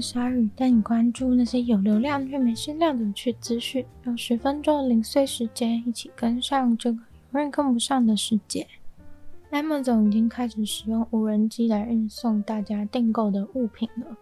鲨鱼，带你关注那些有流量却没声量的趣资讯。用十分钟的零碎时间，一起跟上这个永远跟不上的世界。Amazon 已经开始使用无人机来运送大家订购的物品了。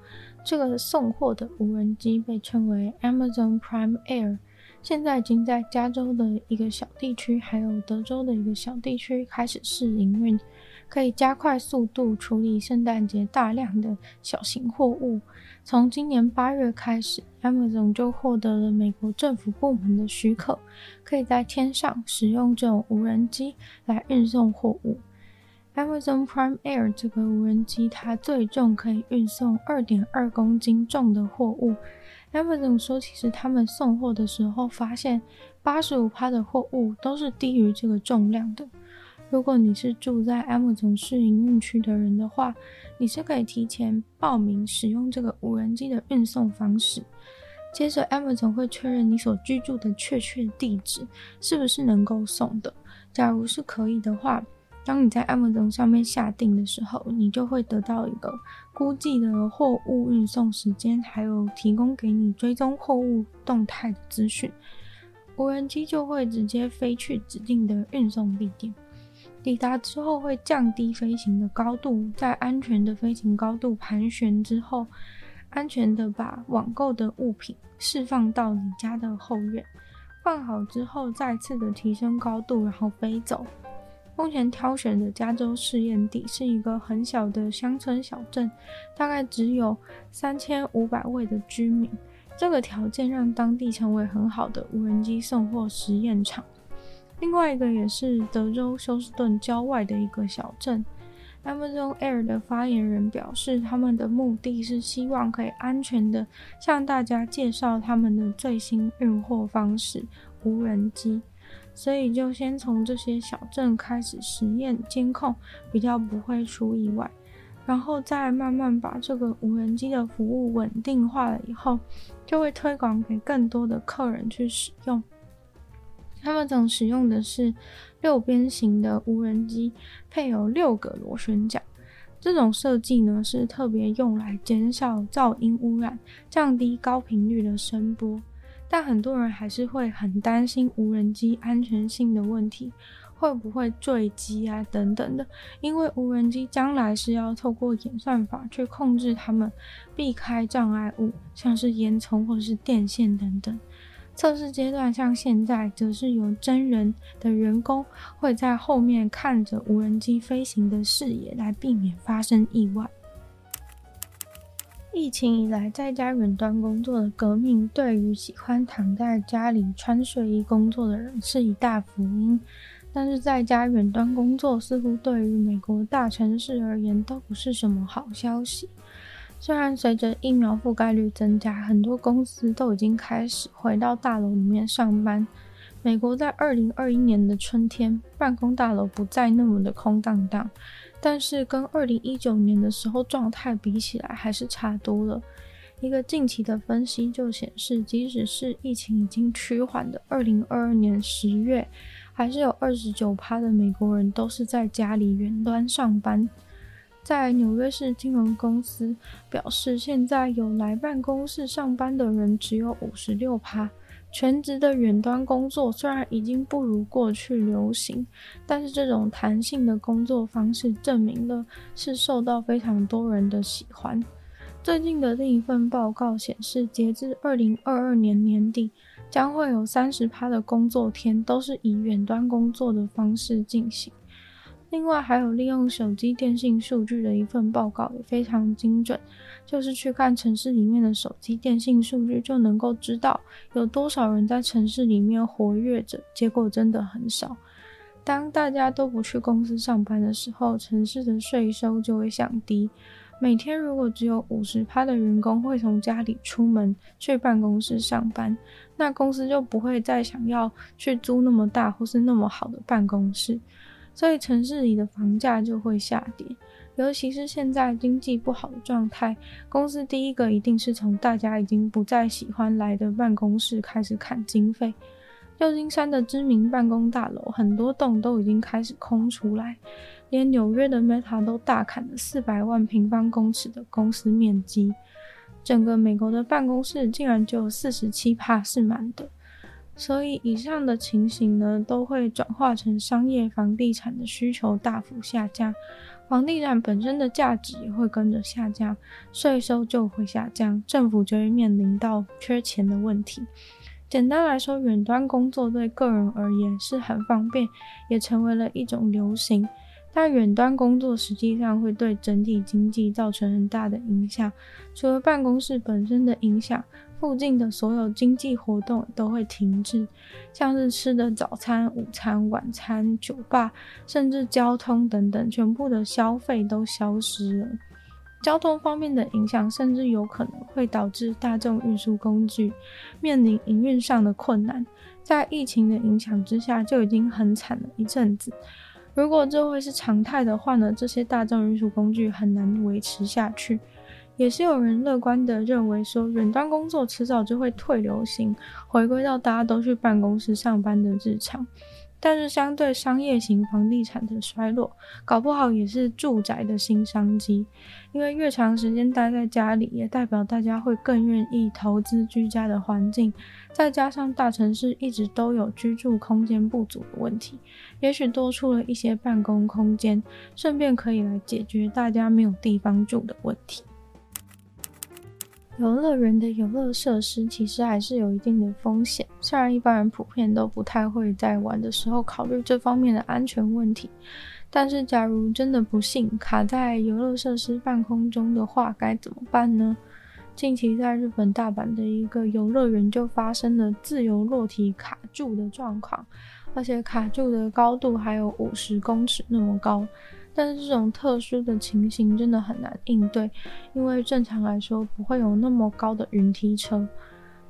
这个送货的无人机被称为 Amazon Prime Air，现在已经在加州的一个小地区，还有德州的一个小地区开始试营运，可以加快速度处理圣诞节大量的小型货物。从今年八月开始，Amazon 就获得了美国政府部门的许可，可以在天上使用这种无人机来运送货物。Amazon Prime Air 这个无人机，它最重可以运送二点二公斤重的货物。Amazon 说，其实他们送货的时候发现，八十五趴的货物都是低于这个重量的。如果你是住在 Amazon 试营运区的人的话，你是可以提前报名使用这个无人机的运送方式。接着，Amazon 会确认你所居住的确切地址是不是能够送的。假如是可以的话，当你在 Amazon 上面下订的时候，你就会得到一个估计的货物运送时间，还有提供给你追踪货物动态的资讯。无人机就会直接飞去指定的运送地点，抵达之后会降低飞行的高度，在安全的飞行高度盘旋之后，安全的把网购的物品释放到你家的后院，放好之后再次的提升高度，然后飞走。目前挑选的加州试验地是一个很小的乡村小镇，大概只有三千五百位的居民。这个条件让当地成为很好的无人机送货实验场。另外一个也是德州休斯顿郊外的一个小镇。Amazon Air 的发言人表示，他们的目的是希望可以安全的向大家介绍他们的最新运货方式——无人机。所以就先从这些小镇开始实验监控，比较不会出意外，然后再慢慢把这个无人机的服务稳定化了以后，就会推广给更多的客人去使用。他们总使用的是六边形的无人机，配有六个螺旋桨。这种设计呢，是特别用来减少噪音污染，降低高频率的声波。但很多人还是会很担心无人机安全性的问题，会不会坠机啊等等的。因为无人机将来是要透过演算法去控制它们，避开障碍物，像是烟囱或是电线等等。测试阶段像现在，则是由真人的员工会在后面看着无人机飞行的视野，来避免发生意外。疫情以来，在家远端工作的革命，对于喜欢躺在家里穿睡衣工作的人是一大福音。但是，在家远端工作似乎对于美国大城市而言都不是什么好消息。虽然随着疫苗覆盖率增加，很多公司都已经开始回到大楼里面上班。美国在二零二一年的春天，办公大楼不再那么的空荡荡。但是跟二零一九年的时候状态比起来，还是差多了。一个近期的分析就显示，即使是疫情已经趋缓的二零二二年十月，还是有二十九趴的美国人都是在家里远端上班。在纽约市金融公司表示，现在有来办公室上班的人只有五十六趴。全职的远端工作虽然已经不如过去流行，但是这种弹性的工作方式证明了是受到非常多人的喜欢。最近的另一份报告显示，截至二零二二年年底，将会有三十趴的工作天都是以远端工作的方式进行。另外，还有利用手机电信数据的一份报告也非常精准，就是去看城市里面的手机电信数据，就能够知道有多少人在城市里面活跃着。结果真的很少。当大家都不去公司上班的时候，城市的税收就会降低。每天如果只有五十趴的员工会从家里出门去办公室上班，那公司就不会再想要去租那么大或是那么好的办公室，所以城市里的房价就会下跌。尤其是现在经济不好的状态，公司第一个一定是从大家已经不再喜欢来的办公室开始砍经费。旧金山的知名办公大楼，很多栋都已经开始空出来，连纽约的 Meta 都大砍了四百万平方公尺的公司面积。整个美国的办公室竟然只有四十七趴是满的，所以以上的情形呢，都会转化成商业房地产的需求大幅下降，房地产本身的价值也会跟着下降，税收就会下降，政府就会面临到缺钱的问题。简单来说，远端工作对个人而言是很方便，也成为了一种流行。但远端工作实际上会对整体经济造成很大的影响。除了办公室本身的影响，附近的所有经济活动都会停滞，像是吃的早餐、午餐、晚餐、酒吧，甚至交通等等，全部的消费都消失了。交通方面的影响，甚至有可能会导致大众运输工具面临营运上的困难。在疫情的影响之下，就已经很惨了一阵子。如果这会是常态的话呢，这些大众运输工具很难维持下去。也是有人乐观的认为说，远端工作迟早就会退流行，回归到大家都去办公室上班的日常。但是，相对商业型房地产的衰落，搞不好也是住宅的新商机。因为越长时间待在家里，也代表大家会更愿意投资居家的环境。再加上大城市一直都有居住空间不足的问题，也许多出了一些办公空间，顺便可以来解决大家没有地方住的问题。游乐园的游乐设施其实还是有一定的风险，虽然一般人普遍都不太会在玩的时候考虑这方面的安全问题，但是假如真的不幸卡在游乐设施半空中的话，该怎么办呢？近期在日本大阪的一个游乐园就发生了自由落体卡住的状况，而且卡住的高度还有五十公尺那么高。但是这种特殊的情形真的很难应对，因为正常来说不会有那么高的云梯车。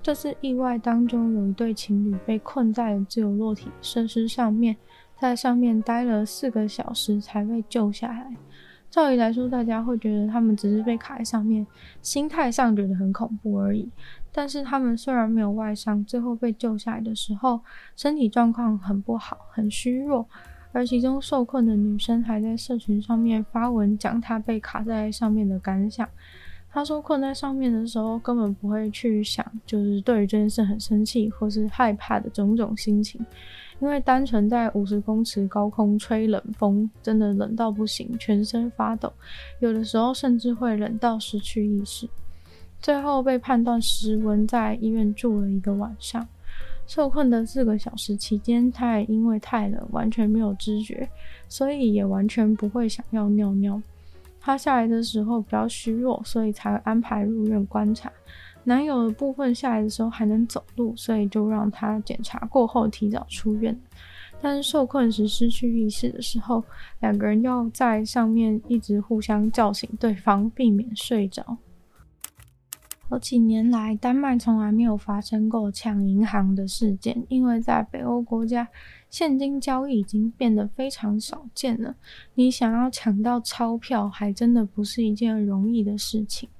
这次意外当中有一对情侣被困在了自由落体设施上面，在上面待了四个小时才被救下来。照理来说，大家会觉得他们只是被卡在上面，心态上觉得很恐怖而已。但是他们虽然没有外伤，最后被救下来的时候，身体状况很不好，很虚弱。而其中受困的女生还在社群上面发文讲她被卡在上面的感想。她说困在上面的时候根本不会去想，就是对于这件事很生气或是害怕的种种心情，因为单纯在五十公尺高空吹冷风，真的冷到不行，全身发抖，有的时候甚至会冷到失去意识。最后被判断失温，在医院住了一个晚上。受困的四个小时期间，他也因为太冷，完全没有知觉，所以也完全不会想要尿尿。他下来的时候比较虚弱，所以才安排入院观察。男友的部分下来的时候还能走路，所以就让他检查过后提早出院。但是受困时失去意识的时候，两个人要在上面一直互相叫醒对方，避免睡着。好几年来，丹麦从来没有发生过抢银行的事件，因为在北欧国家，现金交易已经变得非常少见了。你想要抢到钞票，还真的不是一件容易的事情。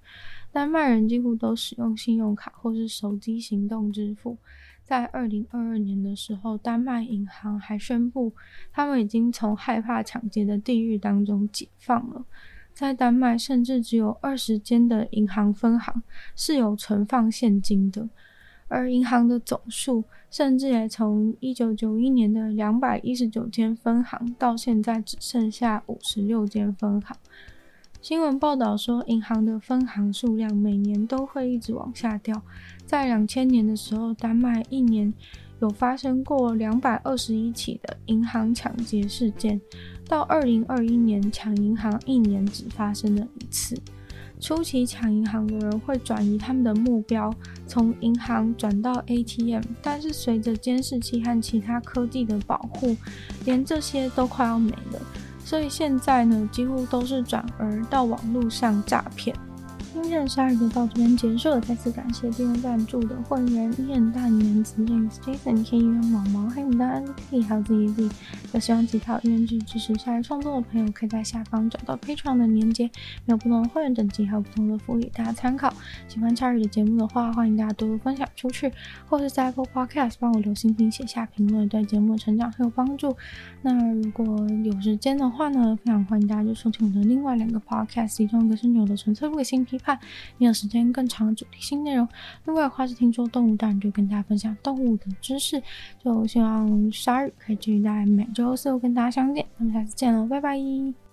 丹麦人几乎都使用信用卡或是手机行动支付。在二零二二年的时候，丹麦银行还宣布，他们已经从害怕抢劫的地狱当中解放了。在丹麦，甚至只有二十间的银行分行是有存放现金的，而银行的总数甚至也从一九九一年的两百一十九间分行，到现在只剩下五十六间分行。新闻报道说，银行的分行数量每年都会一直往下掉。在两千年的时候，丹麦一年有发生过两百二十一起的银行抢劫事件。到二零二一年，抢银行一年只发生了一次。初期抢银行的人会转移他们的目标，从银行转到 ATM，但是随着监视器和其他科技的保护，连这些都快要没了。所以现在呢，几乎都是转而到网络上诈骗。今天的夏日就到这边结束了，再次感谢订阅赞助的会员伊恩、大年子、James、Jason、K、元毛毛、黑牡丹、Andy、还有自己自己。有希望其他愿意支持鲨鱼创作的朋友，可以在下方找到配创的链接，有不同的会员等级，还有不同的福利，大家参考。喜欢夏日的节目的话，欢迎大家多多分享出去，或是在 Apple Podcast 帮我留星星、写下评论，对节目的成长很有帮助。那如果有时间的话呢，非常欢迎大家就收听我的另外两个 Podcast，其中一个是牛的纯粹不理性批，看。你有时间更长的主题性内容。另外的话是听说动物，当然就跟大家分享动物的知识。就希望鲨鱼可以继续在每周四跟大家相见，那么下次见喽，拜拜。